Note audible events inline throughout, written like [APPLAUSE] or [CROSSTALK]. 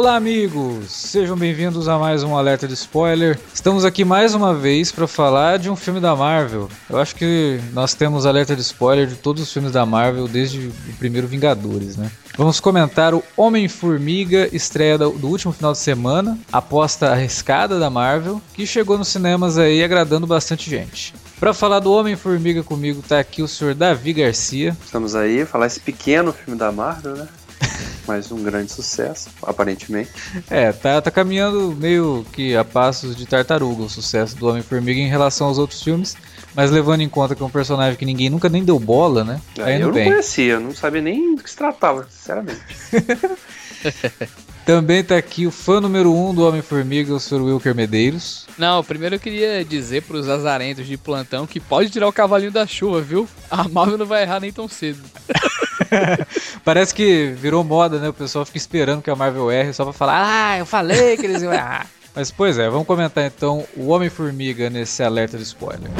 Olá, amigos! Sejam bem-vindos a mais um alerta de spoiler. Estamos aqui mais uma vez para falar de um filme da Marvel. Eu acho que nós temos alerta de spoiler de todos os filmes da Marvel desde o primeiro Vingadores, né? Vamos comentar o Homem-Formiga, estreia do, último final de semana, aposta arriscada da Marvel, que chegou nos cinemas aí agradando bastante gente. Para falar do Homem-Formiga comigo tá aqui o senhor Davi Garcia. Estamos aí, falar esse pequeno filme da Marvel, né? [LAUGHS] mas um grande sucesso, aparentemente. É, tá, tá caminhando meio que a passos de tartaruga o sucesso do Homem-Formiga em relação aos outros filmes, mas levando em conta que é um personagem que ninguém nunca nem deu bola, né? É, eu não bem. conhecia, não sabia nem do que se tratava, sinceramente. [LAUGHS] Também tá aqui o fã número 1 um do Homem-Formiga, o Sr. Wilker Medeiros. Não, primeiro eu queria dizer pros azarentos de plantão que pode tirar o cavalinho da chuva, viu? A Marvel não vai errar nem tão cedo. [LAUGHS] Parece que virou moda, né? O pessoal fica esperando que a Marvel erre só pra falar, ah, eu falei que eles iam errar. [LAUGHS] Mas pois é, vamos comentar então o Homem-Formiga nesse alerta de spoiler.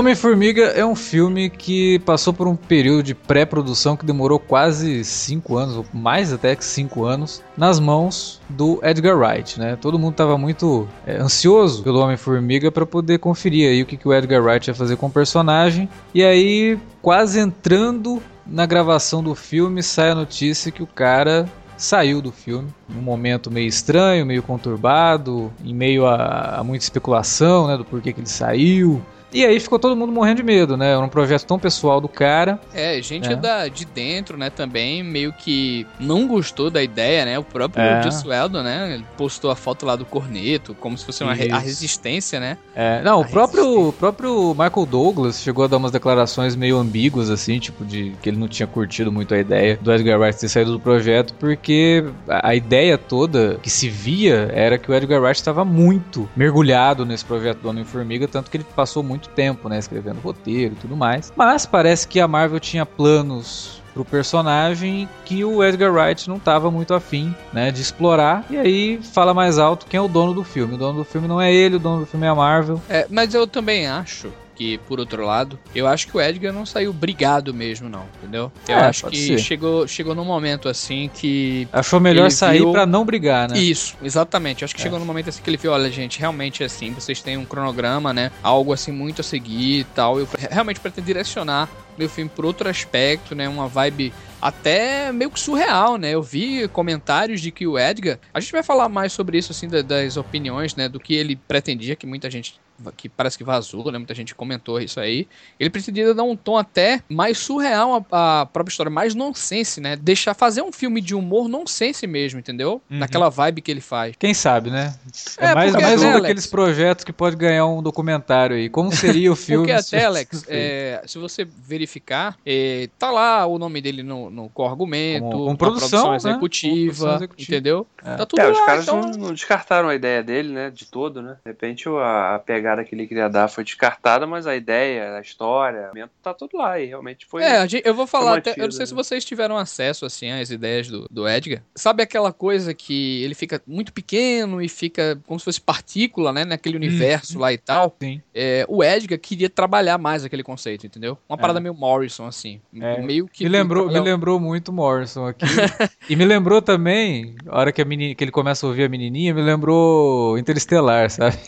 Homem-Formiga é um filme que passou por um período de pré-produção que demorou quase 5 anos, ou mais até que 5 anos, nas mãos do Edgar Wright, né? Todo mundo estava muito é, ansioso pelo Homem-Formiga para poder conferir aí o que, que o Edgar Wright ia fazer com o personagem. E aí, quase entrando na gravação do filme, sai a notícia que o cara saiu do filme num momento meio estranho, meio conturbado, em meio a, a muita especulação, né, do porquê que ele saiu. E aí ficou todo mundo morrendo de medo, né? Era um projeto tão pessoal do cara. É, gente é. Da, de dentro, né, também meio que não gostou da ideia, né? O próprio é. Whedon, né? Ele postou a foto lá do corneto, como se fosse uma re a resistência, né? É, não, a o próprio, o próprio Michael Douglas chegou a dar umas declarações meio ambíguas, assim, tipo, de que ele não tinha curtido muito a ideia do Edgar Wright ter saído do projeto, porque a, a ideia toda que se via era que o Edgar Wright estava muito mergulhado nesse projeto do Homem-Formiga, tanto que ele passou muito muito tempo, né, escrevendo roteiro e tudo mais. Mas parece que a Marvel tinha planos pro personagem que o Edgar Wright não estava muito afim, né, de explorar. E aí fala mais alto quem é o dono do filme. O dono do filme não é ele, o dono do filme é a Marvel. É, mas eu também acho que, por outro lado, eu acho que o Edgar não saiu brigado mesmo, não, entendeu? Eu é, acho que chegou, chegou num momento assim que. Achou melhor sair viu... para não brigar, né? Isso, exatamente. Eu acho que é. chegou num momento assim que ele viu: olha, gente, realmente é assim, vocês têm um cronograma, né? Algo assim muito a seguir e tal. Eu realmente pretendo direcionar meu filme por outro aspecto, né? Uma vibe até meio que surreal, né? Eu vi comentários de que o Edgar. A gente vai falar mais sobre isso, assim, das opiniões, né? Do que ele pretendia, que muita gente que parece que vazou, né? Muita gente comentou isso aí. Ele pretendia dar um tom até mais surreal à, própria história, mais nonsense, né? Deixar fazer um filme de humor nonsense mesmo, entendeu? Uhum. Naquela vibe que ele faz. Quem sabe, né? É, é mais, mais um daqueles projetos que pode ganhar um documentário aí. Como seria o [LAUGHS] filme? porque até, Alex, [LAUGHS] é, se você verificar, é, tá lá o nome dele no, no co-argumento, com, com produção, né? executiva, produção executiva, entendeu? É. Tá tudo é, lá, os caras então... não, não, descartaram a ideia dele, né? De todo, né? De repente a, a pegada pegada que ele queria dar foi descartada, mas a ideia, a história, tá tudo lá e realmente foi. É, eu vou falar, até, eu não sei né? se vocês tiveram acesso assim às ideias do, do Edgar. Sabe aquela coisa que ele fica muito pequeno e fica como se fosse partícula, né, naquele uhum. universo lá e tal? Sim. É, o Edgar queria trabalhar mais aquele conceito, entendeu? Uma parada é. meio Morrison assim, é. meio que me lembrou, me lembrou muito Morrison aqui. [LAUGHS] e me lembrou também, a hora que a menina, que ele começa a ouvir a menininha, me lembrou Interestelar, sabe?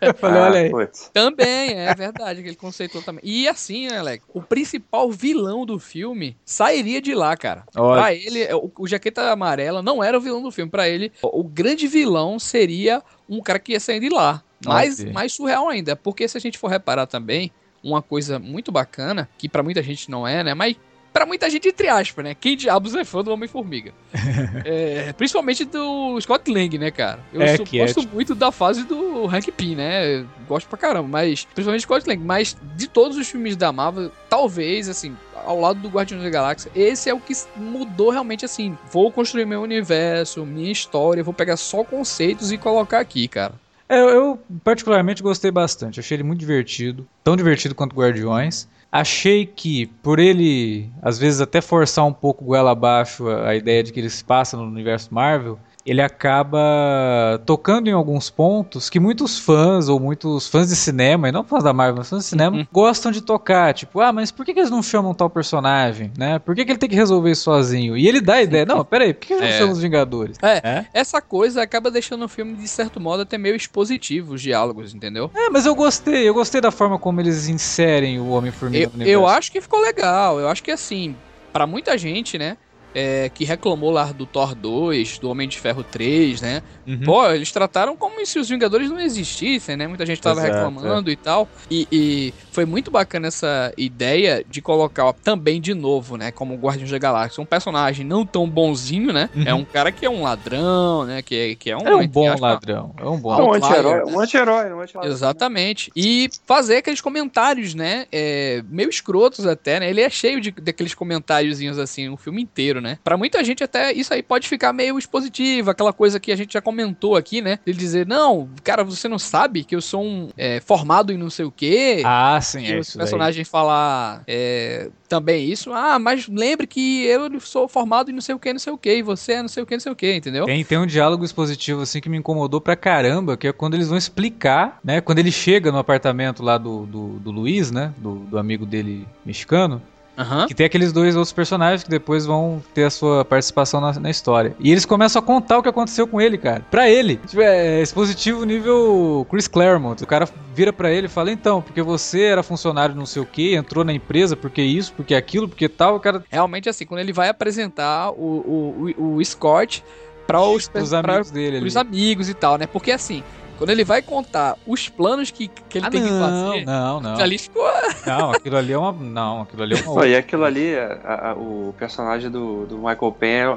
Eu falei, ah, olha aí. Putz. Também, é verdade, aquele conceito também. E assim, né, Alex, o principal vilão do filme sairia de lá, cara. Olha. Pra ele, o, o Jaqueta Amarela não era o vilão do filme. Pra ele, o, o grande vilão seria um cara que ia sair de lá. Mais, mais surreal ainda, porque se a gente for reparar também, uma coisa muito bacana, que para muita gente não é, né? Mas para muita gente, entre aspas, né? Quem diabos é fã do Homem-Formiga? [LAUGHS] é, principalmente do Scott Lang, né, cara? Eu É, é, gosto tipo- muito da fase do Hank Pym, né? Gosto pra caramba, mas principalmente Scott Lang. Mas de todos os filmes da Marvel, talvez, assim, ao lado do Guardiões da Galáxia, esse é o que mudou realmente, assim. Vou construir meu universo, minha história, vou pegar só conceitos e colocar aqui, cara. É, eu, eu particularmente gostei bastante. Achei ele muito divertido. Tão divertido quanto Guardiões. Achei que, por ele, às vezes, até forçar um pouco goela abaixo a, a ideia de que ele se passa no universo Marvel, ele acaba tocando em alguns pontos que muitos fãs, ou muitos fãs de cinema, e não fãs da Marvel, mas fãs de cinema, Uhum. gostam de tocar. Tipo, ah, mas por que, que eles não chamam tal personagem? Né? Por que, que ele tem que resolver isso sozinho? E ele dá a ideia, não, peraí, por que, eles não É. chamam os Vingadores? É, É? essa coisa acaba deixando o filme, de certo modo, até meio expositivo, os diálogos, entendeu? É, mas eu gostei, eu gostei da forma como eles inserem o Homem-Formiga Eu, no universo. eu acho que ficou legal. Eu acho que assim, pra muita gente, né? É, que reclamou lá do Thor 2, do Homem de Ferro 3, né? Uhum. Pô, eles trataram como se os Vingadores não existissem, né? Muita gente tava Exato, reclamando e tal. E, e foi muito bacana essa ideia de colocar ó, também de novo, né? Como o Guardiões da Galáxia. Um personagem não tão bonzinho, né? Uhum. É um cara que é um ladrão, né? Que, é- que é um. É um bom aspas, ladrão, é um bom É um Outlier, anti-herói, né? um anti-herói, um anti-herói. Exatamente. E fazer aqueles comentários, né? é, meio escrotos até, né? Ele é cheio de, daqueles comentáriozinhos assim, o filme inteiro, né? Pra muita gente até isso aí pode ficar meio expositivo, aquela coisa que a gente já comentou aqui, né? Ele dizer, não, cara, você não sabe que eu sou um é, formado em não sei o quê. Ah, sim, E é o isso daí. personagem falar é, também isso. Ah, mas lembre que eu sou formado em não sei o que, não sei o que, e você é não sei o que, não sei o que, entendeu? Tem, tem um diálogo expositivo assim que me incomodou pra caramba, que é quando eles vão explicar, né? Quando ele chega no apartamento lá do, do, do Luiz, né? Do, do amigo dele mexicano, Aham. que tem aqueles dois outros personagens que depois vão ter a sua participação na, na história. E eles começam a contar o que aconteceu com ele, cara. Pra ele. Tipo, é expositivo nível Chris Claremont. O cara vira pra ele e fala, então, porque você era funcionário não sei o que, entrou na empresa, porque isso, porque aquilo, porque tal, o cara. Realmente, assim, quando ele vai apresentar o, o, o, o Scott para os, Os pra- amigos dele ali. pros amigos e tal, né? Porque assim, quando ele vai contar os planos que, que ele Ah, tem que não, fazer, não, não. ali ficou. Não, aquilo ali é uma. Não, aquilo ali é uma. Pô, e aquilo ali, a- a- o personagem do, do Michael Penn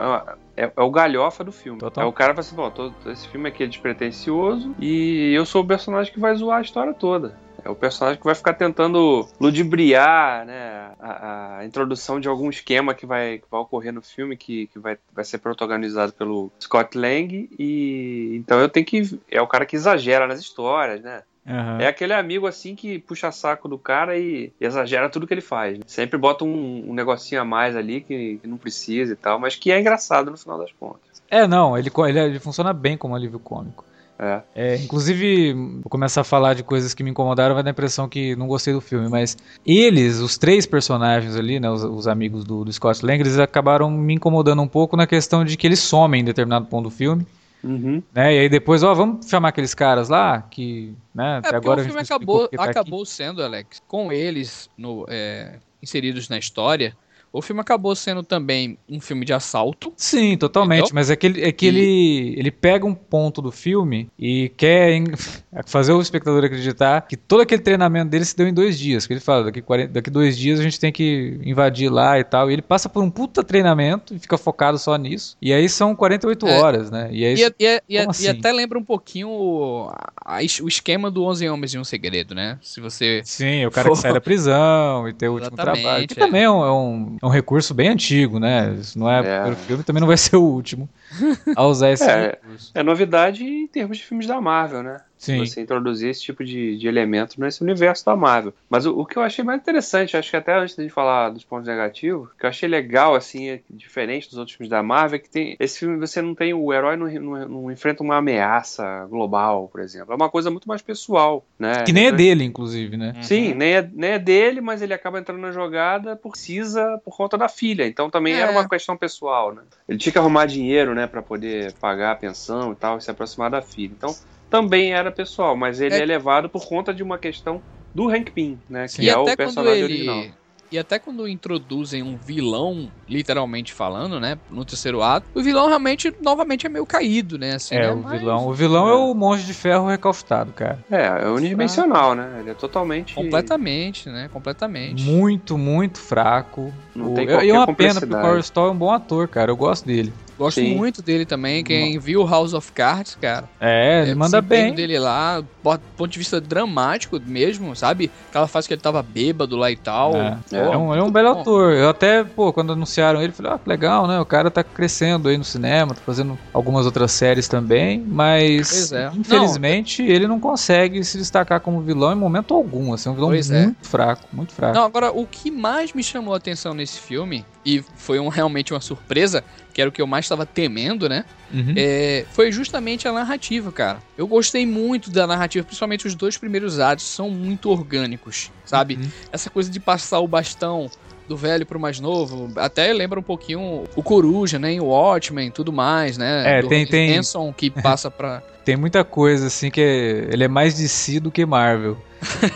é, é- é o galhofa do filme. Total. É o cara que fala assim, bom, todo, esse filme aqui é despretensioso e eu sou o personagem que vai zoar a história toda. É o personagem que vai ficar tentando ludibriar né, a, a introdução de algum esquema que vai, que vai ocorrer no filme, que, que vai, vai ser protagonizado pelo Scott Lang. E então eu tenho que. É o cara que exagera nas histórias, né? Aham. É aquele amigo assim que puxa saco do cara e, exagera tudo que ele faz. né? Sempre bota um, um negocinho a mais ali que, que não precisa e tal, mas que é engraçado no final das contas. É, não, ele, ele, ele funciona bem como alívio cômico. É. É, inclusive, vou começar a falar de coisas que me incomodaram, vai dar a impressão que não gostei do filme, mas eles, os três personagens ali, né, os, os amigos do, do Scott Lang, eles acabaram me incomodando um pouco na questão de que eles somem em determinado ponto do filme, Uhum. né, e aí depois, ó, vamos chamar aqueles caras lá, que, né, É até agora o a gente filme acabou, tá aqui. acabou sendo, Alex, com eles no, é, inseridos na história. O filme acabou sendo também um filme de assalto. Sim, totalmente, Entendeu? mas é que, ele, é que E- ele, ele pega um ponto do filme e quer [LAUGHS] fazer o espectador acreditar que todo aquele treinamento dele se deu em dois dias. Que ele fala, daqui, 40, daqui dois dias a gente tem que invadir lá e tal. E ele passa por um puta treinamento e fica focado só nisso. E aí são 48 É. horas, né? E aí, E, e- e- como e assim? até lembra um pouquinho o, o esquema do 11 Homens e um Segredo, né? Se você. Sim, o cara que Pô. sai da prisão e ter o último trabalho. Que é. também é um, é um, recurso bem antigo, né? Isso não é, É. o primeiro filme, também não vai ser o último a usar esse É. recurso. É novidade em termos de filmes da Marvel, né? Sim. Você introduzir esse tipo de, de elemento nesse universo da Marvel. Mas o, o que eu achei mais interessante, acho que até antes de falar dos pontos negativos, o que eu achei legal, assim, é diferente dos outros filmes da Marvel, é que tem. Esse filme você não tem. O herói não, não- não enfrenta uma ameaça global, por exemplo. É uma coisa muito mais pessoal, né? Que nem é Então, dele, inclusive, né? Sim, nem é, nem é dele, mas ele acaba entrando na jogada por precisa por conta da filha. Então também É. era uma questão pessoal, né? Ele tinha que arrumar dinheiro, né, para poder pagar a pensão e tal, e se aproximar da filha. Então também era pessoal, mas ele É. é, levado por conta de uma questão do Hank Pym, né, que e é o até quando personagem ele. original. E até quando introduzem um vilão, literalmente falando, né? No terceiro ato, o vilão realmente, novamente, é meio caído, né? Assim, é, né? o Mas- vilão. O vilão é o monge de ferro recalcitrado, cara. É, é unidimensional, né? Ele é totalmente. Completamente, né? Completamente. Muito, muito fraco. Não O- tem e qualquer é uma pena, porque o. Corey Stoll é um bom ator, cara. Eu gosto dele. Gosto Sim. muito dele também. Quem viu House of Cards, cara. É, ele o manda bem. dele lá, do ponto de vista dramático mesmo, sabe? Aquela fase que ele tava bêbado lá e tal. É. Pô, É um, ele é um belo bom. ator. Eu até, pô, quando anunciaram ele, falei, ah, que legal, né? O cara tá crescendo aí no cinema, tá fazendo algumas outras séries também, mas é. infelizmente ele não consegue se destacar como vilão em momento algum. Assim, é um vilão Pois é. muito fraco, muito fraco. Não, agora, o que mais me chamou a atenção nesse filme, e foi um- realmente uma surpresa, que era o que eu mais estava temendo, né? Uhum. É, foi justamente a narrativa, cara. Eu gostei muito da narrativa, principalmente os dois primeiros atos são muito orgânicos, sabe? Uhum. Essa coisa de passar o bastão do velho pro mais novo, até lembra um pouquinho o Coruja, né? Em Watchmen e tudo mais, né? É, do tem- Robert tem- que passa pra... Tem muita coisa assim que é- ele é mais DC do que Marvel.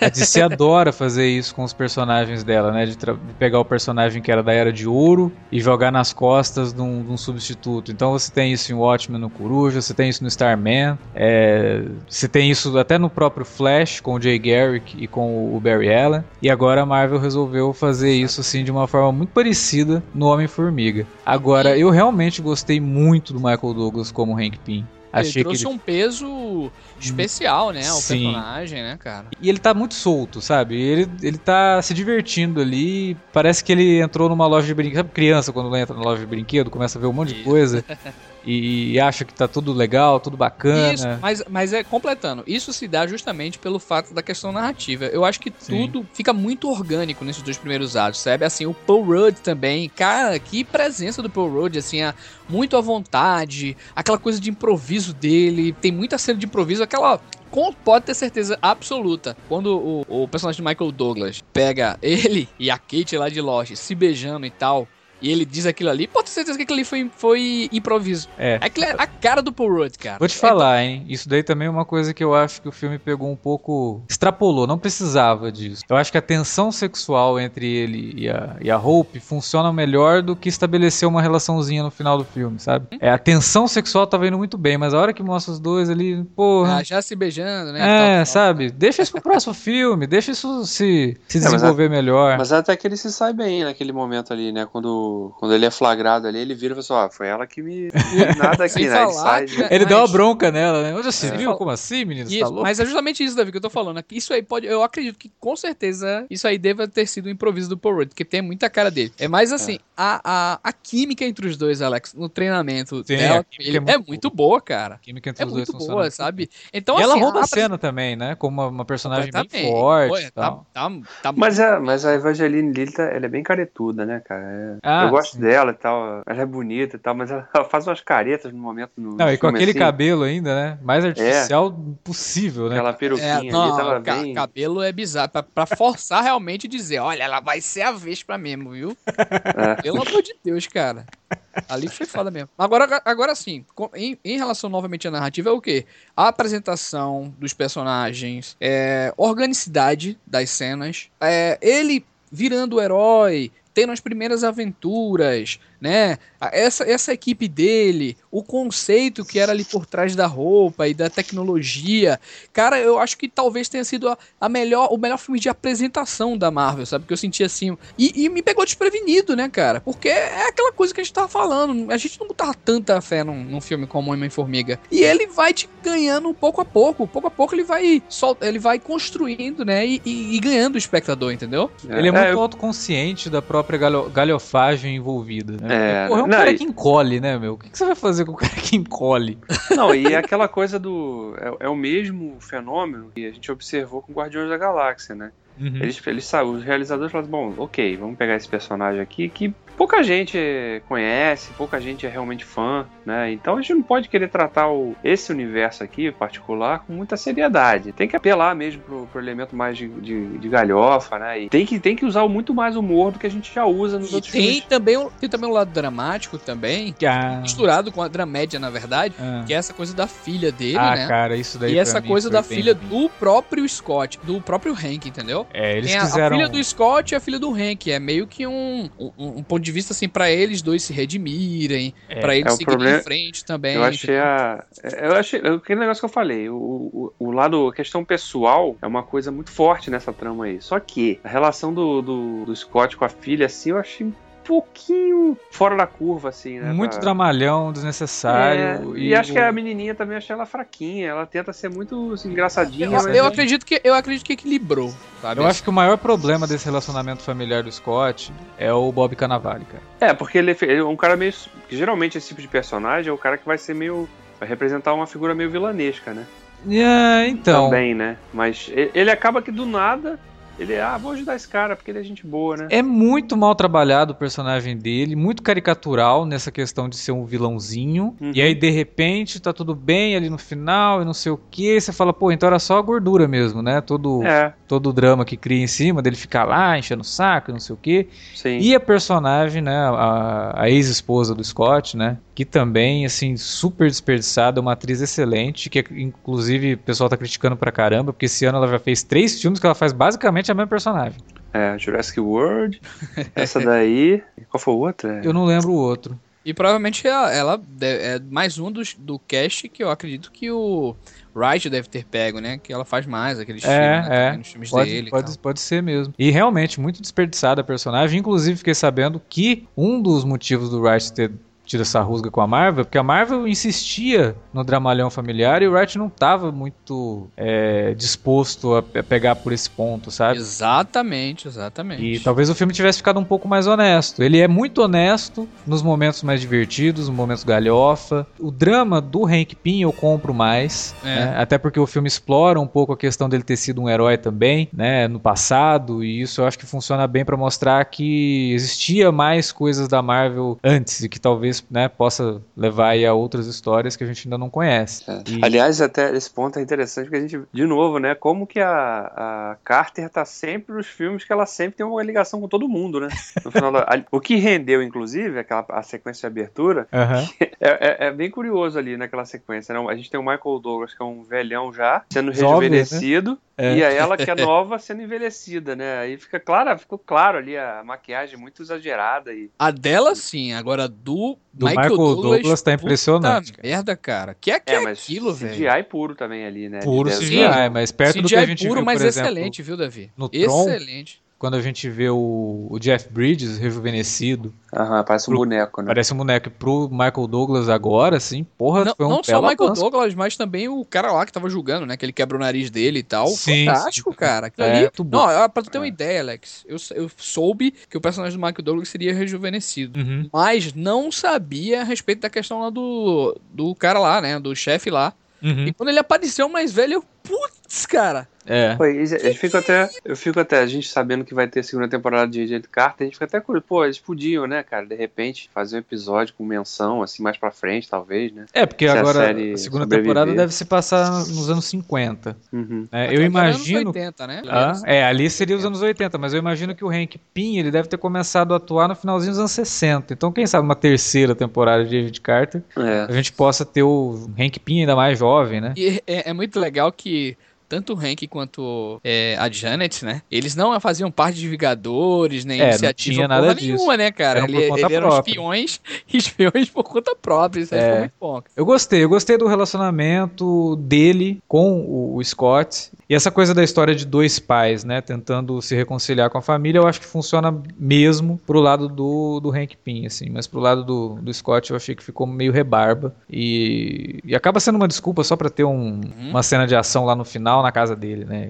A DC [LAUGHS] adora fazer isso com os personagens dela, né? De, de pegar o personagem que era da Era de Ouro e jogar nas costas de um, de um substituto. Então você tem isso em Watchmen no Coruja, você tem isso no Starman, é, você tem isso até no próprio Flash com o Jay Garrick e com o Barry Allen. E agora a Marvel resolveu fazer isso assim de uma forma muito parecida no Homem-Formiga. Agora, eu realmente gostei muito do Michael Douglas como Hank Pym. Ele Achei que trouxe ele um peso especial, né? Sim. personagem, né, cara? E ele tá muito solto, sabe? Ele, ele tá se divertindo ali. Parece que ele entrou numa loja de brinquedo. Sabe criança quando entra na loja de brinquedo, começa a ver um monte de coisa [LAUGHS] e, acha que tá tudo legal, tudo bacana. Isso, mas, mas é completando. Isso se dá justamente pelo fato da questão narrativa. Eu acho que Sim. tudo fica muito orgânico nesses dois primeiros atos, sabe? Assim, o Paul Rudd também. Cara, que presença do Paul Rudd, assim, a- muito à vontade. Aquela coisa de improviso dele. Tem muita cena de improviso, aquela. com- Pode ter certeza absoluta. Quando o, o personagem de Michael Douglas pega [LAUGHS] ele e a Kate lá de Lost se beijando e tal. E ele diz aquilo ali, pode ter certeza que aquilo ali foi, foi improviso. É. Aquilo é a cara do Paul Rudd, cara. Vou te É falar, hein? Isso daí também é uma coisa que eu acho que o filme pegou um pouco. extrapolou, não precisava disso. Eu acho que a tensão sexual entre ele e a, e a Hope funciona melhor do que estabelecer uma relaçãozinha no final do filme, sabe? É, a tensão sexual tava indo muito bem, mas a hora que mostra os dois ali, porra. Ah, já se beijando, né? É, Tal, tal, sabe? Deixa isso pro próximo [LAUGHS] filme, deixa isso se, se É, mas desenvolver melhor. Mas até que ele se sai bem naquele momento ali, né? Quando, quando ele é flagrado ali, ele vira e fala assim, ó, foi ela que me. [LAUGHS] Nada aqui, né? Ele sai. que- Ele mas- deu uma bronca nela, né? Onde você É. viu? Como assim, menino? Você Isso, tá louco? mas é justamente isso, Davi, que eu tô falando. Isso aí pode. Eu acredito que com certeza isso aí deva ter sido um improviso do Paul Rudd, porque tem muita cara dele. É mais assim, A, a, a química entre os dois, Alex, no treinamento Sim, dela, a ele- é muito é muito boa, cara. A química entre É os dois muito funciona boa, muito sabe? Então, E ela assim, rouba a cena também, né? Como uma, uma personagem bem forte Pô, tá, tá, tá Mas, é, mas a Evangeline Lilly, tá- ela é bem caretuda, né, cara? É- Ah, eu gosto sim. dela e tal. Ela é bonita e tal, mas ela, ela faz umas caretas no momento. No, Não, e com aquele assim, cabelo ainda, né? Mais artificial possível, né? Aquela peruquinha É, ali, não, tava o ca- bem. cabelo é bizarro. Pra, pra forçar realmente dizer, olha, ela vai ser a Vespa mesmo, viu? É. Pelo amor de Deus, cara. Ali foi foda mesmo. Agora, agora sim, com- em, em relação novamente à narrativa, é o quê? A apresentação dos personagens, é, organicidade das cenas, é, ele virando o herói, tendo as primeiras aventuras, né? Essa, essa equipe dele, o conceito que era ali por trás da roupa e da tecnologia. Cara, eu acho que talvez tenha sido a, a melhor, o melhor filme de apresentação da Marvel, sabe? Que eu senti assim. E, e me pegou desprevenido, né, cara? Porque é aquela coisa que a gente tava falando. A gente não botava tanta fé num, num filme como Homem-Formiga. E ele vai te ganhando pouco a pouco. Pouco a pouco ele vai sol, ele vai construindo, né? E, e- e ganhando o espectador, entendeu? Ele é muito eu- autoconsciente da própria galho- galhofagem envolvida, né? É, Porra, é um não, cara e- que encolhe, né, meu? O que que você vai fazer com o cara que encolhe? Não, e é aquela coisa do. É, é o mesmo fenômeno que a gente observou com Guardiões da Galáxia, né? Uhum. Eles, eles os realizadores falaram, bom, ok, vamos pegar esse personagem aqui que pouca gente conhece, pouca gente é realmente fã, né? Então a gente não pode querer tratar o, esse universo aqui, particular, com muita seriedade. Tem que apelar mesmo pro, pro elemento mais de, de, de galhofa, né? E tem que, tem que usar muito mais humor do que a gente já usa nos E outros tem filmes. também, tem também um lado dramático também, Ah, misturado com a dramédia, na verdade, ah. que é essa coisa da filha dele, Ah, né? cara, isso daí E essa mim coisa foi da filha ruim. do próprio Scott, do próprio Hank, entendeu? É, eles Tem a, quiseram. a filha do Scott e a filha do Hank. É meio que um, um, um ponto de vista assim pra eles dois se redimirem, É, pra eles é seguirem problema- em frente também. Eu achei entendeu? a. Eu achei. Aquele negócio que eu falei, o, o, o lado, a questão pessoal é uma coisa muito forte nessa trama aí. Só que a relação do, do, do Scott com a filha, assim, eu achei um pouquinho fora da curva, assim, né? Muito pra- dramalhão, desnecessário. É, e, acho que o- a menininha também achei ela fraquinha. Ela tenta ser muito assim, engraçadinha. Eu, mas eu acredito que eu acredito que equilibrou, sabe? Eu acho que o maior problema desse relacionamento familiar do Scott é o Bob Cannavale, cara. É, porque ele é, é um cara meio. que Geralmente esse tipo de personagem é o cara que vai ser meio. Vai representar uma figura meio vilanesca, né? É, então. Também, né? Mas e- ele acaba que do nada. Ele, ah, vou ajudar esse cara porque ele é gente boa, né? É muito mal trabalhado o personagem dele, muito caricatural nessa questão de ser um vilãozinho. Uhum. E aí, de repente, tá tudo bem ali no final e não sei o que. Você fala, pô, então era só a gordura mesmo, né? Todo, É, todo o drama que cria em cima dele ficar lá enchendo o saco e não sei o que. E a personagem, né, a, a ex-esposa do Scott, né, que também, assim, super desperdiçada, uma atriz excelente, que inclusive o pessoal tá criticando pra caramba, porque esse ano ela já fez três filmes que ela faz basicamente a mesma personagem. É, Jurassic World. [LAUGHS] essa daí. Qual foi o outro? É, Eu não lembro o outro. E provavelmente ela, ela de- é mais um dos, do cast que eu acredito que o Wright deve ter pego, né? Que ela faz mais aqueles É, filmes, né, é. filmes Pode, dele. pode, pode ser mesmo. E realmente, muito desperdiçada a personagem. Inclusive, fiquei sabendo que um dos motivos do Wright ter tido essa rusga com a Marvel, porque a Marvel insistia no dramalhão familiar e o Wright não estava muito é, disposto a pe- pegar por esse ponto, sabe? Exatamente, exatamente. E talvez o filme tivesse ficado um pouco mais honesto. Ele é muito honesto nos momentos mais divertidos, nos momentos galhofa. O drama do Hank Pym eu compro mais, É. né? até porque o filme explora um pouco a questão dele ter sido um herói também, né, no passado, e isso eu acho que funciona bem pra mostrar que existia mais coisas da Marvel antes e que talvez, né, possa levar aí a outras histórias que a gente ainda não conhece. É. E- Aliás, até esse ponto é interessante porque a gente, de novo, né? Como que a, a Carter tá sempre nos filmes que ela sempre tem uma ligação com todo mundo, né? No final da- a- o que rendeu, inclusive, aquela, a sequência de abertura, Aham. [LAUGHS] é, é- é bem curioso ali naquela sequência. Né? A gente tem o Michael Douglas, que é um velhão já, sendo né? rejuvenescido, É. e a ela, que é [LAUGHS] nova, sendo envelhecida, né? Aí fica claro, ficou claro ali a maquiagem muito exagerada e A dela sim, agora do, Do Michael Douglas tá puta impressionante, cara. merda, cara. Que é que é, é, aquilo, velho? CGI puro também ali, né? Puro CGI, mas perto do que CGI a gente puro, viu, mas por exemplo, excelente, viu, Davi? no Tron, excelente. Quando a gente vê o, o Jeff Bridges rejuvenescido, Aham, parece um Pro- boneco, né? parece um boneco pro Michael Douglas agora, assim, porra, Não, foi um não só o Michael avanço. Douglas, mas também o cara lá que tava julgando, né? Que ele quebra o nariz dele e tal. Sim, Fantástico, sim. cara. Aquilo É, ali. Não, pra tu ter uma É. ideia, Alex, eu, eu soube que o personagem do Michael Douglas seria rejuvenescido. Uhum. Mas não sabia a respeito da questão lá do, do cara lá, né? Do chefe lá. Uhum. E quando ele apareceu mais velho, eu, putz, cara. É. Pois, eu fico até, eu fico até, a gente sabendo que vai ter segunda temporada de Agent Carter, a gente fica até curioso, pô, eles podiam, né, cara, de repente fazer um episódio com menção, assim, mais pra frente, talvez, né? É, porque Se a agora série a segunda sobreviver. temporada deve se passar nos anos 50. Uhum. Até Eu os imagino. anos 80, né? Ah, é, ali seria os anos 80, mas eu imagino que o Hank Pym ele deve ter começado a atuar no finalzinho dos anos 60. Então, quem sabe uma terceira temporada de Agent Carter É. a gente possa ter o Hank Pym ainda mais jovem, né? E é, é muito legal que she tanto o Hank quanto é, a Janet, né? Eles não faziam parte de Vingadores, nem É, não iniciativa nada disso. nenhuma, né, cara? Eram Ele, ele eram própria. espiões, [LAUGHS] espiões por conta própria. Isso aí É. muito bom. Eu gostei, eu gostei do relacionamento dele com o, o Scott. E essa coisa da história de dois pais, né, tentando se reconciliar com a família, eu acho que funciona mesmo pro lado do, do Hank Pym, assim. Mas pro lado do, do Scott eu achei que ficou meio rebarba. E, e acaba sendo uma desculpa só pra ter um- uma cena de ação lá no final na casa dele, né?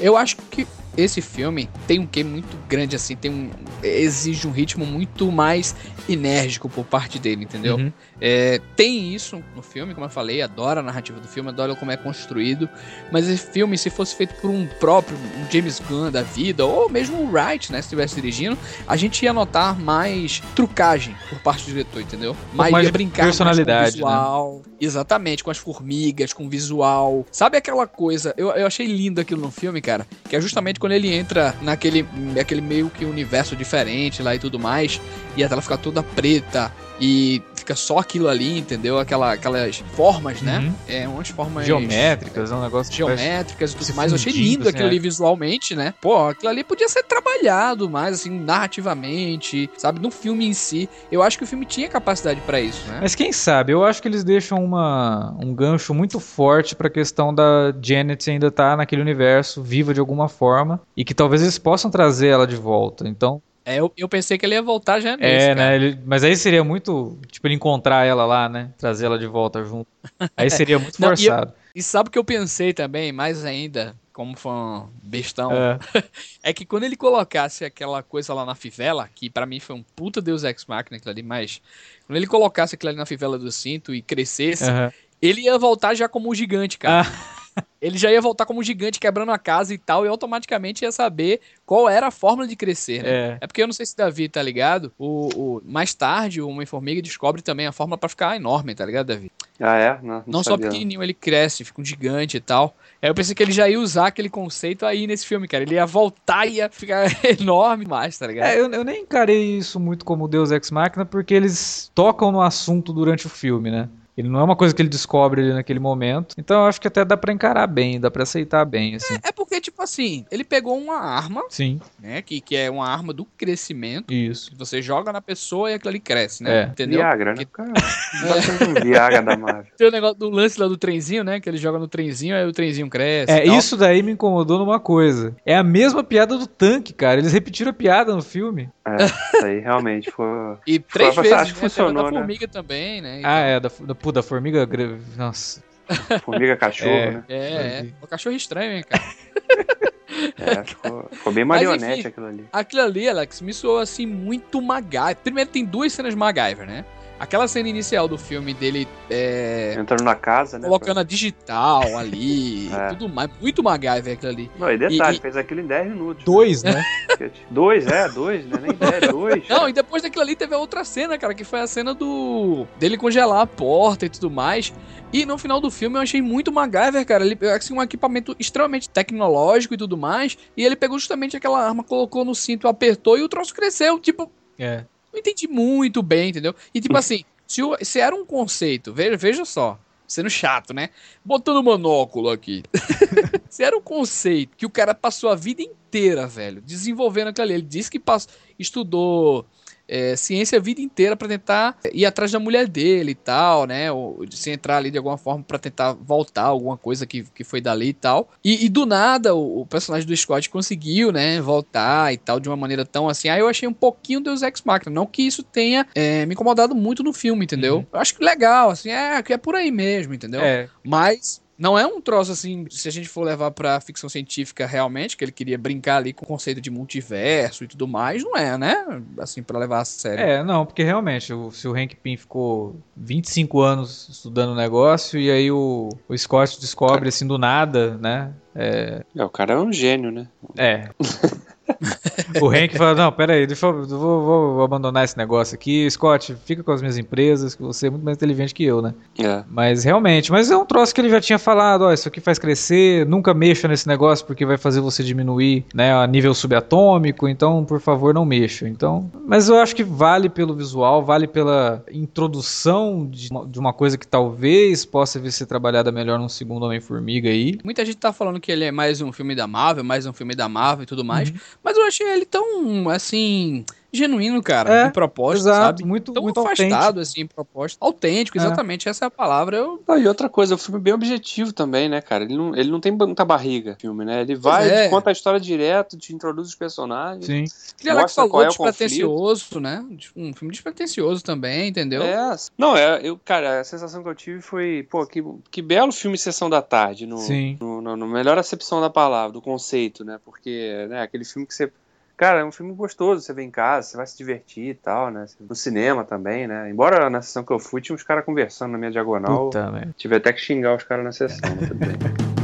Eu acho que esse filme tem um quê muito grande, assim, tem um, exige um ritmo muito mais enérgico por parte dele, entendeu? Uhum. É, tem isso no filme, como eu falei, adoro a narrativa do filme, adoro como é construído, mas esse filme, se fosse feito por um próprio um James Gunn da vida, ou mesmo o Wright, né, se estivesse dirigindo, a gente ia notar mais trucagem por parte do diretor, entendeu? mais ia brincar mais personalidade, com o visual, exatamente, com as formigas, com o visual. Sabe aquela coisa, eu, eu achei lindo aquilo no filme, cara, que é justamente quando ele entra naquele aquele meio que universo diferente lá e tudo mais, e a tela fica toda preta, e fica só aquilo ali, entendeu? Aquela, aquelas formas, né? Uhum. É, umas formas Geométricas, é um negócio geométricas e tudo mais. Eu achei lindo assim, aquilo é. ali visualmente, né? Pô, aquilo ali podia ser trabalhado mais, assim, narrativamente, sabe? No filme em si. Eu acho que o filme tinha capacidade pra isso, né? Mas quem sabe, eu acho que eles deixam uma, um gancho muito forte pra questão da Janet ainda estar naquele universo, viva de alguma forma, e que talvez eles possam trazer ela de volta. Então, É, eu, eu pensei que ele ia voltar já nesse, é, cara. né? ele- mas aí seria muito, tipo, ele encontrar ela lá, né? Trazer ela de volta junto. Aí [LAUGHS] seria muito Não, e eu- forçado. E sabe o que eu pensei também, mais ainda, como fã bestão, É. [LAUGHS] é que quando ele colocasse aquela coisa lá na fivela, que pra mim foi um puta Deus Ex Machina aquilo ali, mas quando ele colocasse aquilo ali na fivela do cinto e crescesse, Aham. ele ia voltar já como um gigante, cara. Ah. Ele já ia voltar como um gigante quebrando a casa e tal, e automaticamente ia saber qual era a fórmula de crescer, né? É. É porque eu não sei se Davi tá ligado. O, o- mais tarde, o Homem-Formiga descobre também a fórmula pra ficar enorme, tá ligado, Davi? Ah, é? Não, não, Não só pequenininho, ele cresce, fica um gigante e tal. Aí eu pensei que ele já ia usar aquele conceito aí nesse filme, cara. Ele ia voltar e ia ficar [LAUGHS] enorme mais, tá ligado? É, eu, eu nem encarei isso muito como Deus Ex Machina, porque eles tocam no assunto durante o filme, né? Ele não é uma coisa que ele descobre ali naquele momento. Então eu acho que até dá pra encarar bem, dá pra aceitar bem, assim. É porque, tipo assim, ele pegou uma arma, Sim, né? Que, que é uma arma do crescimento. isso. Que você joga na pessoa e aquilo ali cresce, né? É. Entendeu? Viagra, né? Cara, um Viagra da Marvel. [LAUGHS] Tem o negócio do lance lá do trenzinho, né? Que ele joga no trenzinho, aí o trenzinho cresce. É, isso daí me incomodou numa coisa. É a mesma piada do tanque, cara. Eles repetiram a piada no filme. É, isso aí realmente foi. E três Foi- vezes, acho né? Funcionou, da né? formiga também, né? e Ah, é, da, da, pô, da formiga. Nossa. Formiga cachorro, É. né? É, é. O cachorro estranho, hein, cara. [LAUGHS] É, ficou, ficou bem Mas, marionete enfim. aquilo ali. Aquilo ali, Alex, me soou assim muito MacGyver. Primeiro tem duas cenas MacGyver, né? Aquela cena inicial do filme dele é, Entrando na casa, né? colocando a digital ali [LAUGHS] É. e tudo mais. Muito MacGyver aquilo ali. Não, e detalhe, E- fez aquilo em 10 minutos. Dois, né? né? [LAUGHS] Dois, é, dois, né? Nem 10, dois. Não, e depois daquilo ali teve a outra cena, cara, que foi a cena do. dele congelar a porta e tudo mais. E no final do filme eu achei muito MacGyver, cara. Ele assim, um equipamento extremamente tecnológico e tudo mais. E ele pegou justamente aquela arma, colocou no cinto, apertou e o troço cresceu. Tipo, É. não entendi muito bem, entendeu? E tipo assim, se, o- se era um conceito, veja, veja só, sendo chato, né? Botando monóculo aqui. [LAUGHS] se era um conceito que o cara passou a vida inteira, velho, desenvolvendo aquilo ali. Ele disse que pass- estudou é, ciência a vida inteira pra tentar ir atrás da mulher dele e tal, né? Ou de se entrar ali de alguma forma pra tentar voltar alguma coisa que, que foi dali e tal. E, e do nada o, o personagem do Scott conseguiu, né? Voltar e tal de uma maneira tão assim. Aí eu achei um pouquinho Deus Ex Machina. Não que isso tenha é, me incomodado muito no filme, entendeu? Uhum. Eu acho que legal, assim, é que é por aí mesmo, entendeu? É. Mas não é um troço assim, se a gente for levar pra ficção científica realmente, que ele queria brincar ali com o conceito de multiverso e tudo mais, não é, né? Assim, pra levar a sério. É, não, porque realmente, o- se o Hank Pym ficou 25 anos estudando o negócio e aí o, o Scott descobre assim do nada, né? É. É, o cara é um gênio, né? é. [LAUGHS] o Hank fala: Não, pera aí, deixa eu, vou, vou- abandonar esse negócio aqui. Scott, fica com as minhas empresas, que você é muito mais inteligente que eu, né? É. Mas realmente, mas é um troço que ele já tinha falado, ó, isso aqui faz crescer, nunca mexa nesse negócio porque vai fazer você diminuir, né, a nível subatômico, então, por favor, não mexa. Então, mas eu acho que vale pelo visual, vale pela introdução de uma, de uma coisa que talvez possa vir ser trabalhada melhor num segundo Homem-Formiga aí. Muita gente tá falando que ele é mais um filme da Marvel, mais um filme da Marvel e tudo mais. Uhum. Mas eu achei ele tão, assim, genuíno, cara, É, em proposta, Exato, sabe? muito, Tão muito afastado, autêntico. assim, em proposta. Autêntico, É. exatamente, essa é a palavra. Eu... Ah, e outra coisa, o filme é bem objetivo também, né, cara? Ele não, ele não tem muita barriga, filme, né? Ele vai, é. conta a história direto, te introduz os personagens. Sim. Queria lá que falou é o despretensioso, né? Um filme despretensioso também, entendeu? É, não, é, eu, cara, a sensação que eu tive foi, pô, que, que belo filme Sessão da Tarde, no, Sim. no, no- no melhor acepção da palavra, do conceito, né? Porque, né, aquele filme que você Cara, é um filme gostoso, você vem em casa, você vai se divertir e tal, né? No cinema também, né? Embora na sessão que eu fui tinha uns caras conversando na minha diagonal. Puta, tive até que xingar os caras na sessão, mas tudo bem. [LAUGHS]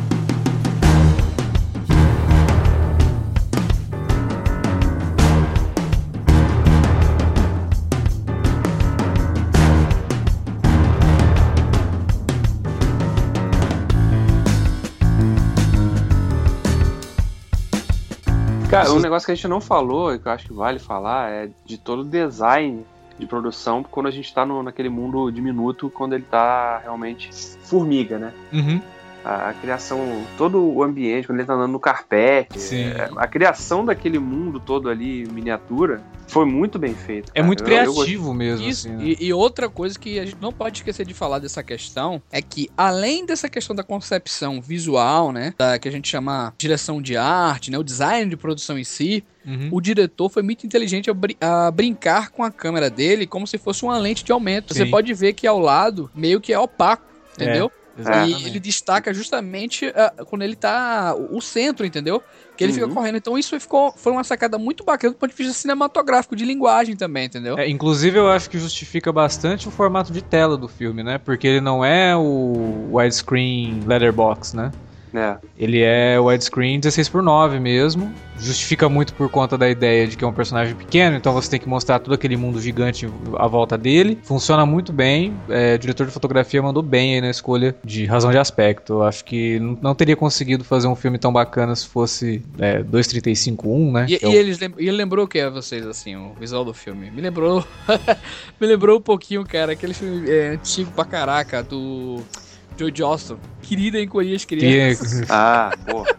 Cara, um negócio que a gente não falou e que eu acho que vale falar é de todo o design de produção quando a gente tá no, naquele mundo diminuto, quando ele tá realmente formiga, né? Uhum. A, a, criação, todo o ambiente, quando ele tá andando no carpete, é, a criação daquele mundo todo ali, miniatura, foi muito bem feito. É muito criativo eu, eu mesmo. Isso, assim, né? e, e, outra coisa que a gente não pode esquecer de falar dessa questão é que, além dessa questão da concepção visual, né, da, que a gente chama direção de arte, né, o design de produção em si, Uhum. O diretor foi muito inteligente a, br a, brincar com a câmera dele como se fosse uma lente de aumento. Sim. Você pode ver que ao lado meio que é opaco, entendeu? É, e ele destaca justamente uh, quando ele tá. O, o centro, entendeu? Que ele uhum. fica correndo. Então isso ficou, foi uma sacada muito bacana do ponto de vista cinematográfico, de linguagem também, entendeu? É, inclusive eu acho que justifica bastante o formato de tela do filme, né? Porque ele não é o widescreen letterbox, né? É. Ele é widescreen 16 por 9 mesmo. Justifica muito por conta da ideia de que é um personagem pequeno, então você tem que mostrar todo aquele mundo gigante à volta dele. Funciona muito bem. É, o diretor de fotografia mandou bem aí na escolha de razão de aspecto. Eu acho que não teria conseguido fazer um filme tão bacana se fosse é, 2.35.1, né? E, é e, eles lem ele lembrou o que é vocês, assim, o visual do filme? Me lembrou. [LAUGHS] me lembrou um pouquinho, cara, aquele filme é, antigo pra caraca do. Joe Johnston. Querida encolher as crianças. ah, porra.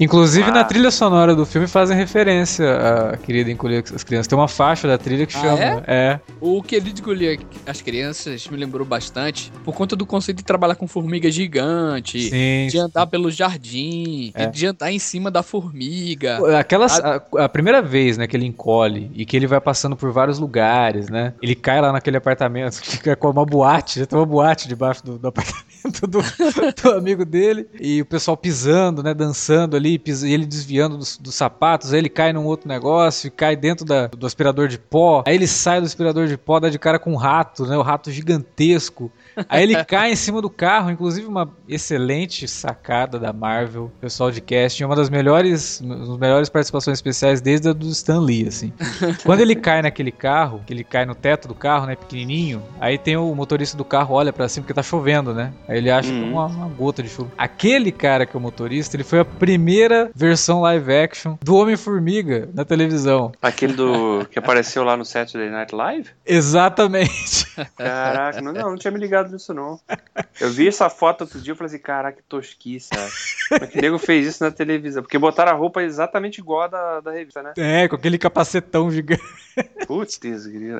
Inclusive ah. na trilha sonora do filme fazem referência a Querida Encolher as Crianças. Tem uma faixa da trilha que ah, chama. É? é? O Querido Encolher as Crianças me lembrou bastante por conta do conceito de trabalhar com formiga gigante, Sim. de andar pelo jardim, é. de andar em cima da formiga. Aquelas, a... A, a... primeira vez né, que ele encolhe e que ele vai passando por vários lugares, né? Ele cai lá naquele apartamento, [LAUGHS] fica com uma boate, já tem uma boate debaixo do, do apartamento [LAUGHS] do, do, amigo dele. E o pessoal pisando, né? Dançando ali, pis, e ele desviando dos, dos, sapatos. Aí ele cai num outro negócio cai dentro da, do aspirador de pó. Aí ele sai do aspirador de pó, dá de cara com um rato, né? O rato gigantesco. Aí ele cai em cima do carro, inclusive uma excelente sacada da Marvel, pessoal de casting, uma das melhores, das melhores participações especiais desde a do Stan Lee, assim. [LAUGHS] Quando ele cai naquele carro, que ele cai no teto do carro, né, pequenininho, aí tem o motorista do carro olha para cima porque tá chovendo, né? Aí ele acha que é uhum. uma, uma, gota de chuva. Aquele cara que é o motorista, ele foi a primeira versão live action do Homem-Formiga na televisão. Aquele do [LAUGHS] que apareceu lá no Saturday Night Live? Exatamente. Caraca, não, não, não tinha me ligado lembrado disso, não. Eu vi essa foto outro dia e falei assim, caraca, que tosquice, cara. Mas que nego fez isso na televisão? Porque botaram a roupa exatamente igual a da, da revista, né? É, com aquele capacetão gigante. Putz,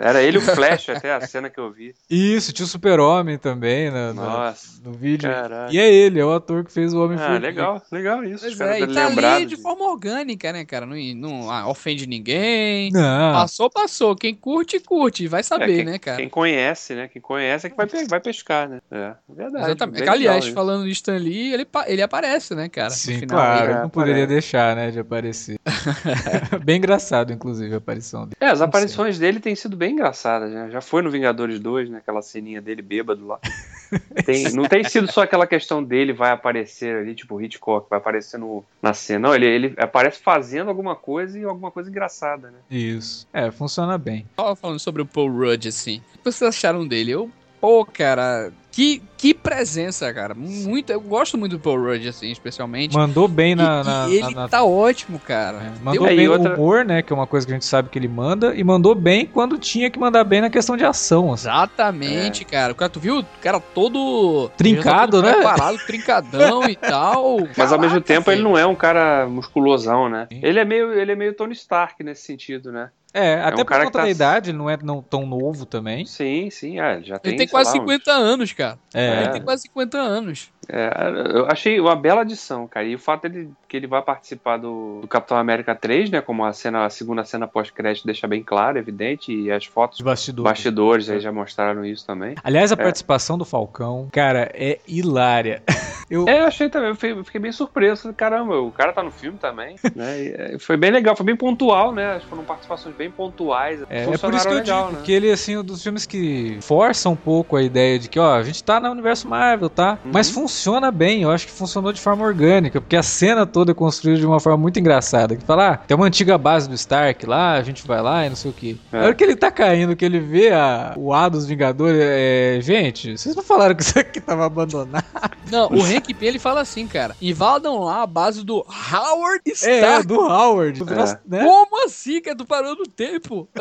era ele o Flash até a cena que eu vi. Isso, tinha o Super-Homem também no, Nossa, no, vídeo. Caraca. E é ele, é o ator que fez o Homem Ah, legal, legal isso. Pois é, e tá ali de forma orgânica, né, cara? Não, não ah, ofende ninguém. Não. Passou, passou. Quem curte, curte. Vai saber, é, quem, né, cara? Quem conhece, né? Quem conhece é que vai, vai pescar, né? É, verdade. Exatamente. Aliás, falando de Stan Lee, ele, ele aparece, né, cara? Sim, claro. É, não poderia deixar, né, de aparecer. [LAUGHS] Bem engraçado, inclusive, a aparição dele. É, as aparições dele têm sido bem engraçadas, né? Já foi no Vingadores 2, né? Aquela ceninha dele bêbado lá. [LAUGHS] Tem, não tem sido só aquela questão dele vai aparecer ali, tipo Hitchcock, vai aparecer no, na cena. Não, ele, ele aparece fazendo alguma coisa e alguma coisa engraçada, né? Isso. É, funciona bem. Tava falando sobre o Paul Rudd, assim. O que vocês acharam dele? Eu, pô, cara, que, que presença, cara. Muito, eu gosto muito do Paul Rudd, assim, especialmente. Mandou bem na. E, na, e ele na, tá ótimo, cara. É, mandou Deu bem outra... o humor, né? Que é uma coisa que a gente sabe que ele manda. E mandou bem quando tinha que mandar bem na questão de ação. Assim. Exatamente, é. cara. O cara, tu viu? O cara todo. Trincado, né? Preparado, trincadão e tal. [LAUGHS] Mas Caraca, ao mesmo tempo ele não é um cara musculosão, né? Ele é meio, ele é meio Tony Stark nesse sentido, né? É, é até um por conta tá... da idade, ele não é não, tão novo também. Sim, sim, é, já tem. Ele tem quase lá, 50 uns... anos, cara. É. Ele tem quase 50 anos. É, eu achei uma bela adição, cara. E o fato dele que ele vai participar do, do Capitão América 3, né? Como a cena, a segunda cena pós-crédito deixa bem claro, evidente, e as fotos bastidores, bastidores aí já mostraram isso também. Aliás, a é. participação do Falcão, cara, é hilária. [LAUGHS] Eu... É, eu achei também, eu fiquei bem surpreso. Caramba, o cara tá no filme também, [LAUGHS] né? E, é, foi bem legal, foi bem pontual, né? Acho que foram participações bem pontuais. É, é por isso que legal, eu digo né? que ele, assim, um dos filmes que força um pouco a ideia de que, ó, a gente tá no universo Marvel, tá? Uhum. Mas funciona bem, eu acho que funcionou de forma orgânica, porque a cena toda é construída de uma forma muito engraçada. Que fala, ah, tem uma antiga base do Stark lá, a gente vai lá e não sei o que. É. Na hora que ele tá caindo, que ele vê a, o A dos Vingadores, é, gente, vocês não falaram que isso aqui tava abandonado? Não, o Hank [LAUGHS] P, ele fala assim, cara, invadam lá a base do Howard é, Stark. É, do Howard. É. Né? Como assim, que é do parou no tempo? [LAUGHS]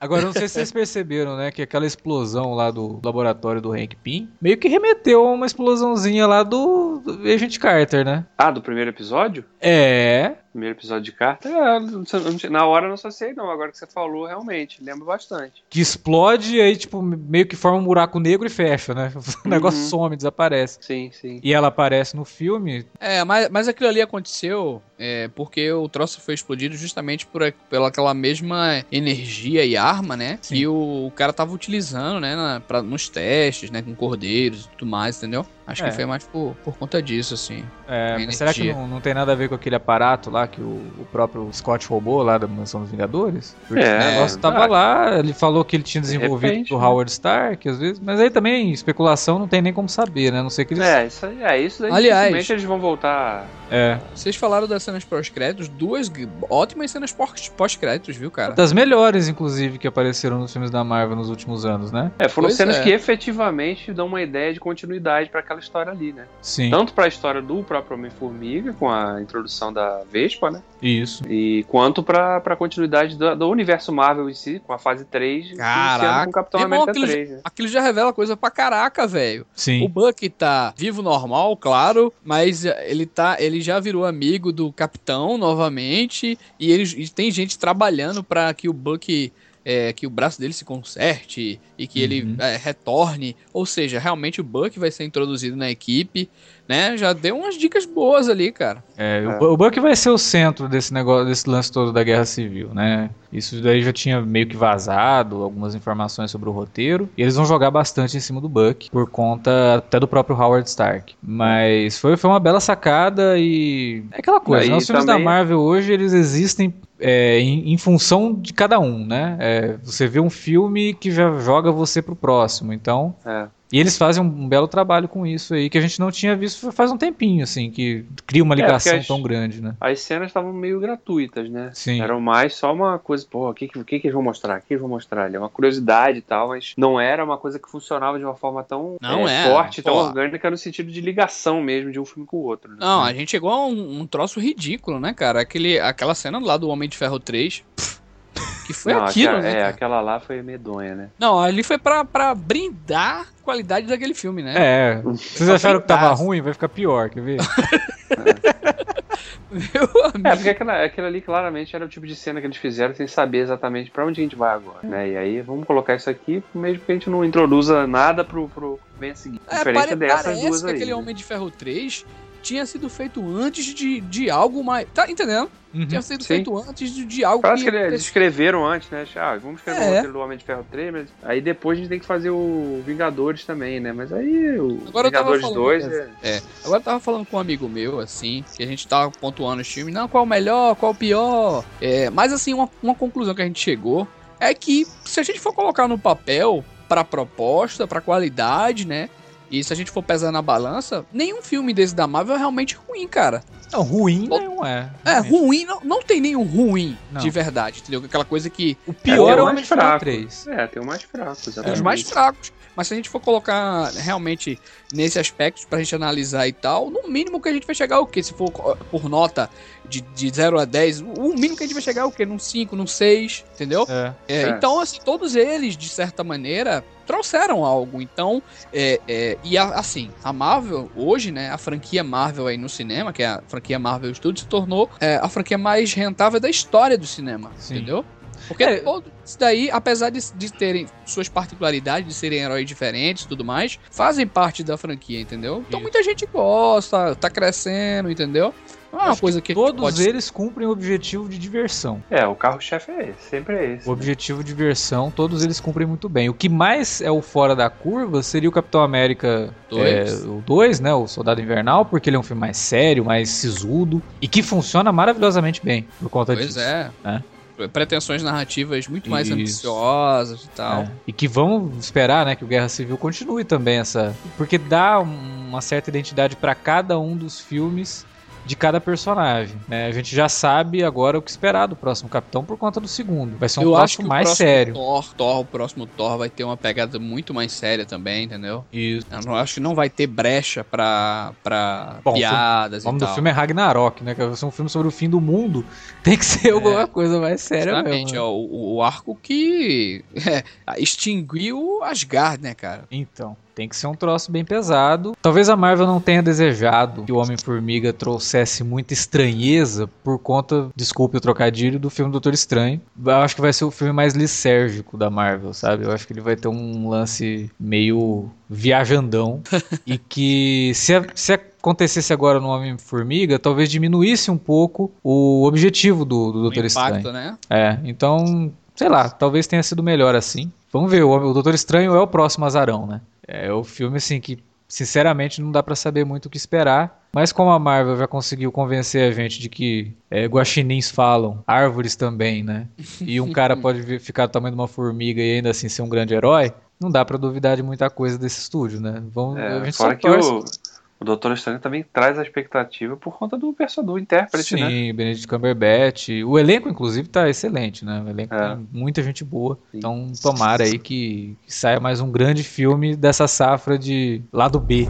Agora, não sei se vocês perceberam, né, que aquela explosão lá do laboratório do Hank Pym meio que remeteu a uma explosãozinha lá do, do Agent Carter, né? Ah, do primeiro episódio? É primeiro episódio de carta, é, na hora eu não associei não, agora que você falou, realmente, lembra bastante. Que explode e aí, tipo, meio que forma um buraco negro e fecha, né? [LAUGHS] O negócio uhum. some, desaparece. Sim, sim. E ela aparece no filme. É, mas, mas aquilo ali aconteceu é, porque o troço foi explodido justamente por, pela aquela mesma energia e arma, né? Sim. Que o, o, cara tava utilizando, né, na, pra, nos testes, né, com cordeiros e tudo mais, entendeu? Acho é. que foi mais por, por conta disso, assim. É, será que não, não tem nada a ver com aquele aparato lá que o, o próprio Scott roubou lá da Mansão dos Vingadores? Porque é, o negócio tava lá, ele falou que ele tinha desenvolvido repente, do né? Howard Stark, às vezes, mas aí também, especulação, não tem nem como saber, né? Não sei que eles... É, isso aí, é isso aí. Aliás, eles vão voltar... É. Vocês falaram das cenas pós-créditos, duas ótimas cenas pós-créditos, viu, cara? Das melhores, inclusive, que apareceram nos filmes da Marvel nos últimos anos, né? É, foram pois cenas é. que efetivamente dão uma ideia de continuidade para aquela história ali, né? Sim. Tanto para a história do próprio Homem-Formiga, com a introdução da Vespa, né? Isso. E quanto para a continuidade do, do, universo Marvel em si, com a fase 3, caraca. com o Capitão Irmão, América aquilo, 3. Né? Aquilo já revela coisa pra caraca, velho. Sim. O Buck tá vivo normal, claro, mas ele tá, ele já virou amigo do Capitão novamente e ele e tem gente trabalhando para que o Buck é, que o braço dele se conserte e que uhum. ele é, retorne. Ou seja, realmente o Buck vai ser introduzido na equipe, né? Já deu umas dicas boas ali, cara. É, é. O, o Buck vai ser o centro desse negócio, desse lance todo da Guerra Civil, né? Isso daí já tinha meio que vazado algumas informações sobre o roteiro. E eles vão jogar bastante em cima do Buck, por conta até do próprio Howard Stark. Mas foi, foi uma bela sacada e. É aquela coisa, né? Os filmes também... da Marvel hoje, eles existem é, em, em, função de cada um, né? É, você vê um filme que já joga você pro próximo, então. É. E eles fazem um, belo trabalho com isso aí, que a gente não tinha visto faz um tempinho, assim, que cria uma é, ligação as, tão grande, né? As cenas estavam meio gratuitas, né? Sim. Eram mais só uma coisa, pô, o que, que, que, eles vão mostrar? O que eles vão mostrar? É uma curiosidade e tal, mas não era uma coisa que funcionava de uma forma tão não é, é. forte, tão orgânica no sentido de ligação mesmo de um filme com o outro. Né? Não, a gente chegou a um, um troço ridículo, né, cara? Aquele, aquela cena lá do Homem de Ferro 3. Pff, que foi não, aquilo, aquela, né? É, cara? aquela lá foi medonha, né? Não, ali foi pra, pra brindar a qualidade daquele filme, né? É. Vocês acharam que tava ruim? Vai ficar pior, quer ver? [LAUGHS] Meu amigo. É, porque aquela, aquilo ali claramente era o tipo de cena que eles fizeram sem saber exatamente para onde a gente vai agora, né? E aí vamos colocar isso aqui, mesmo que a gente não introduza nada pro, pro bem a seguir. É, diferença dessas duas que aí. aquele né? Homem de Ferro 3 tinha sido feito antes de, de algo mais. Tá entendendo? Uhum. Tinha sido Sim. feito antes de, de algo Parece que, que eles escreveram antes, né? Ah, vamos escrever é. o roteiro do Homem de Ferro 3, mas aí depois a gente tem que fazer o Vingadores também, né? Mas aí o Agora Vingadores falando, 2 é... é. Agora eu tava falando com um amigo meu, assim, que a gente tava pontuando os filmes, não, qual o melhor, qual o pior. É, mas assim, uma, uma conclusão que a gente chegou é que se a gente for colocar no papel pra proposta, pra qualidade, né? E se a gente for pesar na balança, nenhum filme desse da Marvel é realmente ruim, cara. Não, ruim não é. É, ruim, não, não tem nenhum ruim não. de verdade, entendeu? Aquela coisa que. O pior é, o mais fraco. 3. É, tem o mais fraco, exatamente. É, os mais fracos. Mas se a gente for colocar realmente nesse aspecto pra gente analisar e tal, no mínimo que a gente vai chegar o quê? Se for por nota de, de 0 a 10, o mínimo que a gente vai chegar é o quê? Num 5, num 6, entendeu? É. É, é. Então, assim, todos eles, de certa maneira, trouxeram algo. Então, é, é, e a, assim, a Marvel, hoje, né, a franquia Marvel aí no cinema, que é a franquia Marvel Studios, se tornou é, a franquia mais rentável da história do cinema, Sim. entendeu? Porque é. todo isso daí, apesar de, de, terem suas particularidades, de serem heróis diferentes e tudo mais, fazem parte da franquia, entendeu? Então muita gente gosta, tá crescendo, entendeu? Não é uma coisa que Todos pode... eles cumprem o objetivo de diversão. É, o carro-chefe é esse, sempre é esse. O objetivo de diversão, todos eles cumprem muito bem. O que mais é o fora da curva seria o Capitão América Dois. é, o 2, né? O Soldado Invernal, porque ele é um filme mais sério, mais sisudo e que funciona maravilhosamente bem por conta Pois disso. é. né? Pretensões narrativas muito mais Isso. ambiciosas e tal. É. E que vão esperar, né, que o Guerra Civil continue também essa, porque dá uma certa identidade para cada um dos filmes de cada personagem. né? A gente já sabe agora o que esperar do próximo Capitão por conta do segundo. Vai ser um eu acho que mais próximo sério. Thor, Thor, o próximo Thor vai ter uma pegada muito mais séria também, entendeu? Isso. Eu não, acho que não vai ter brecha pra, pra Bom, piadas O nome e do tal. filme é Ragnarok, né? Que vai ser um filme sobre o fim do mundo. [LAUGHS] Tem que ser alguma coisa mais séria Exatamente, mesmo. é né? o, o arco que [LAUGHS] é, extinguiu Asgard, né, cara? Então, tem que ser um troço bem pesado. Talvez a Marvel não tenha desejado que o Homem-Formiga trouxesse muita estranheza por conta, desculpe o trocadilho, do filme Doutor Estranho. Eu acho que vai ser o filme mais lisérgico da Marvel, sabe? Eu acho que ele vai ter um lance meio viajandão [LAUGHS] e que se, a- se acontecesse agora no Homem-Formiga, talvez diminuísse um pouco o objetivo do, do Doutor Estranho. impacto, né? É, então, sei lá, talvez tenha sido melhor assim. Vamos ver, o, o Doutor Estranho é o próximo azarão, né? É o filme, assim, que sinceramente não dá pra saber muito o que esperar. Mas como a Marvel já conseguiu convencer a gente de que é, guaxinins falam, árvores também, né? [LAUGHS] E um cara pode ficar do tamanho de uma formiga e ainda assim ser um grande herói, não dá pra duvidar de muita coisa desse estúdio, né? Vamos, a É, gente fora só que torce. o, o Doutor Estranho também traz a expectativa por conta do personagem, do intérprete, Sim, né? Benedict Cumberbatch. O elenco, inclusive, tá excelente, né? O elenco É. tem muita gente boa. Sim. Então, tomara aí que, que saia mais um grande filme dessa safra de lado B.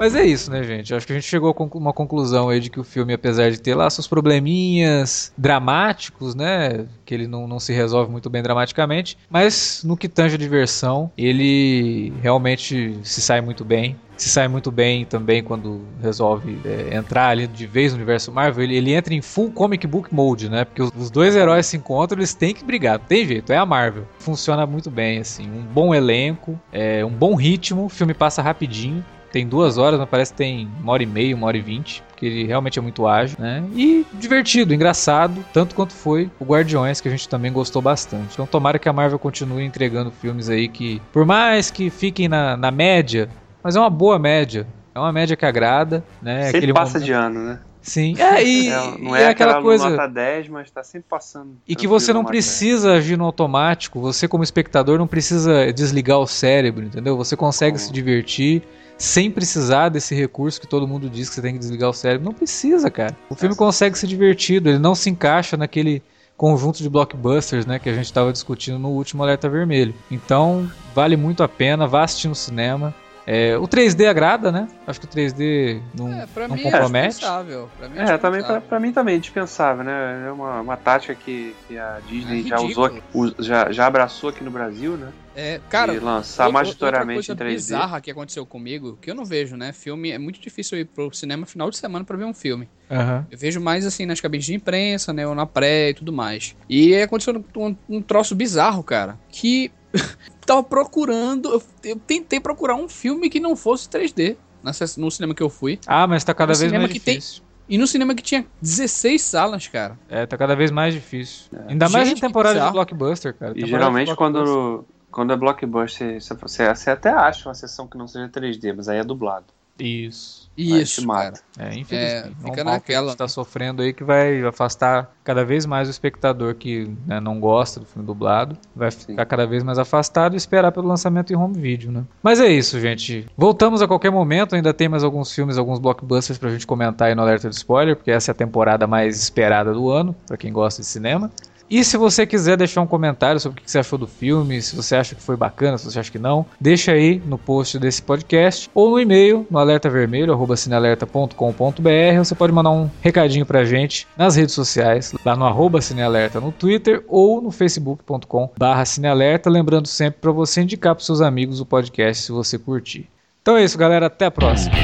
Mas é isso, né, gente? Acho que a gente chegou a uma conclusão aí de que o filme, apesar de ter lá seus probleminhas dramáticos, né? Que ele não, não se resolve muito bem dramaticamente, mas no que tange a diversão, ele realmente se sai muito bem. Se sai muito bem também quando resolve é, entrar ali de vez no universo Marvel. Ele, ele entra em full comic book mode, né? Porque os, os dois heróis se encontram, eles têm que brigar. Não tem jeito, é a Marvel. Funciona muito bem, assim. Um bom elenco, é, um bom ritmo, o filme passa rapidinho. Tem duas horas, mas parece que tem uma hora e meia, uma hora e vinte. Porque ele realmente é muito ágil, né? E divertido, engraçado, tanto quanto foi o Guardiões, que a gente também gostou bastante. Então tomara que a Marvel continue entregando filmes aí que, por mais que fiquem na, na média, mas é uma boa média. É uma média que agrada, né? Sempre Aquele passa momento- de ano, né? Sim. É, e, É, não e é, aquela, coisa. nota 10, mas tá sempre passando. E que você não nota 10. precisa agir no automático, você como espectador não precisa desligar o cérebro, entendeu? Você consegue se divertir sem precisar desse recurso que todo mundo diz que você tem que desligar o cérebro. Não precisa, cara. O filme consegue ser divertido, ele não se encaixa naquele conjunto de blockbusters, né, que a gente estava discutindo no último Alerta Vermelho. Então, vale muito a pena, vá assistir no cinema. É, o 3D agrada, né? Acho que o 3D não, É, pra não mim é compromete. dispensável. Pra mim é, É, também pra, pra mim também é dispensável, né? É uma, uma tática que, que a Disney É já usou, já, já abraçou aqui no Brasil, né? É, cara, de lançar outra- majoritariamente em outra 3D. coisa bizarra que aconteceu comigo, que eu não vejo, né? Filme, é muito difícil eu ir pro cinema final de semana pra ver um filme. Aham. Eu vejo mais assim nas cabines de imprensa, né? Ou na pré e tudo mais. E aí aconteceu um, um troço bizarro, cara. Que [LAUGHS] tava procurando. Eu, eu tentei procurar um filme que não fosse 3D. na sess- No cinema que eu fui. Ah, mas tá cada No vez mais que tem- difícil. E no cinema que tinha 16 salas, cara. É, tá cada vez mais difícil. Ainda mais em temporada de blockbuster, cara. E Temporada geralmente quando, quando é blockbuster, você, você, você até acha uma sessão que não seja 3D, mas aí é dublado. Isso. Isso, te cara. mata. É, infelizmente. É, É fica naquela, que a gente tá sofrendo aí que vai afastar cada vez mais o espectador que né, não gosta do filme dublado. Vai ficar cada vez mais afastado e esperar pelo lançamento em home video, né? Mas é isso, gente. Voltamos a qualquer momento. Ainda tem mais alguns filmes, alguns blockbusters pra gente comentar aí no Alerta de Spoiler, porque essa é a temporada mais esperada do ano, pra quem gosta de cinema. E se você quiser deixar um comentário sobre o que você achou do filme, se você acha que foi bacana, se você acha que não, deixa aí no post desse podcast ou no e-mail no alertavermelho@cinealerta.com.br. Você pode mandar um recadinho pra gente nas redes sociais, lá no arroba cinealerta no Twitter ou no facebook.com/cinealerta, lembrando sempre para você indicar para seus amigos o podcast se você curtir. Então é isso, galera, até a próxima.